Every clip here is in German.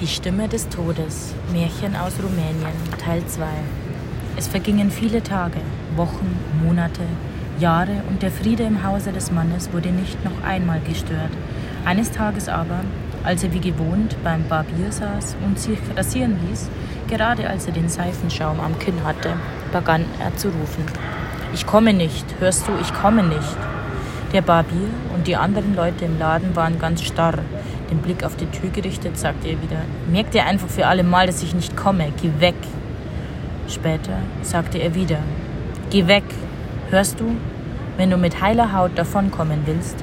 Die Stimme des Todes. Märchen aus Rumänien. Teil 2. Es vergingen viele Tage, Wochen, Monate, Jahre und der Friede im Hause des Mannes wurde nicht noch einmal gestört. Eines Tages aber, als er wie gewohnt beim Barbier saß und sich rasieren ließ, gerade als er den Seifenschaum am Kinn hatte, begann er zu rufen. Ich komme nicht, hörst du, ich komme nicht. Der Barbier und die anderen Leute im Laden waren ganz starr, den Blick auf die Tür gerichtet, sagte er wieder, merk dir einfach für alle Mal, dass ich nicht komme, geh weg. Später sagte er wieder, geh weg, hörst du, wenn du mit heiler Haut davonkommen willst,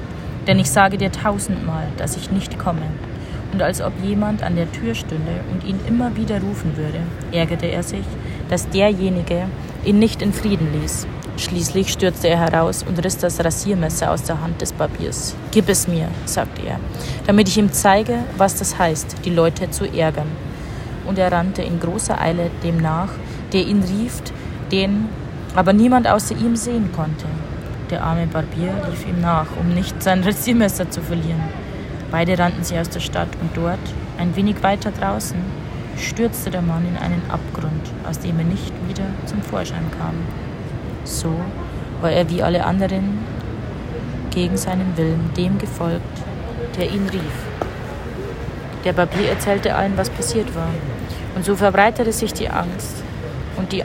denn ich sage dir tausendmal, dass ich nicht komme. Und als ob jemand an der Tür stünde und ihn immer wieder rufen würde, ärgerte er sich, dass derjenige ihn nicht in Frieden ließ. Schließlich stürzte er heraus und riss das Rasiermesser aus der Hand des Barbiers. Gib es mir, sagte er, damit ich ihm zeige, was das heißt, die Leute zu ärgern. Und er rannte in großer Eile dem nach, der ihn rief, den aber niemand außer ihm sehen konnte. Der arme Barbier lief ihm nach, um nicht sein Rasiermesser zu verlieren. Beide rannten sie aus der Stadt und dort, ein wenig weiter draußen, stürzte der Mann in einen Abgrund, aus dem er nicht wieder zum Vorschein kam. So war er wie alle anderen gegen seinen Willen dem gefolgt, der ihn rief. Der Barbier erzählte allen, was passiert war. Und so verbreitete sich die Angst und die,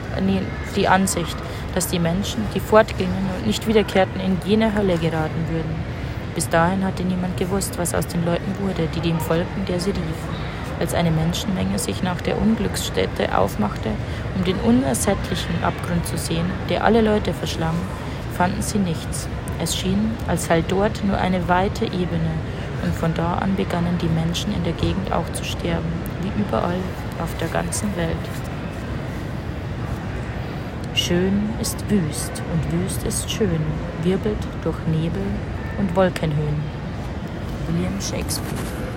die Ansicht, dass die Menschen, die fortgingen und nicht wiederkehrten, in jene Hölle geraten würden. Bis dahin hatte niemand gewusst, was aus den Leuten wurde, die dem folgten, der sie rief. Als eine Menschenmenge sich nach der Unglücksstätte aufmachte, um den unersättlichen Abgrund zu sehen, der alle Leute verschlang, fanden sie nichts. Es schien, als sei dort nur eine weite Ebene, und von da an begannen die Menschen in der Gegend auch zu sterben, wie überall auf der ganzen Welt. Schön ist wüst und wüst ist schön, wirbelt durch Nebel und Wolkenhöhen. William Shakespeare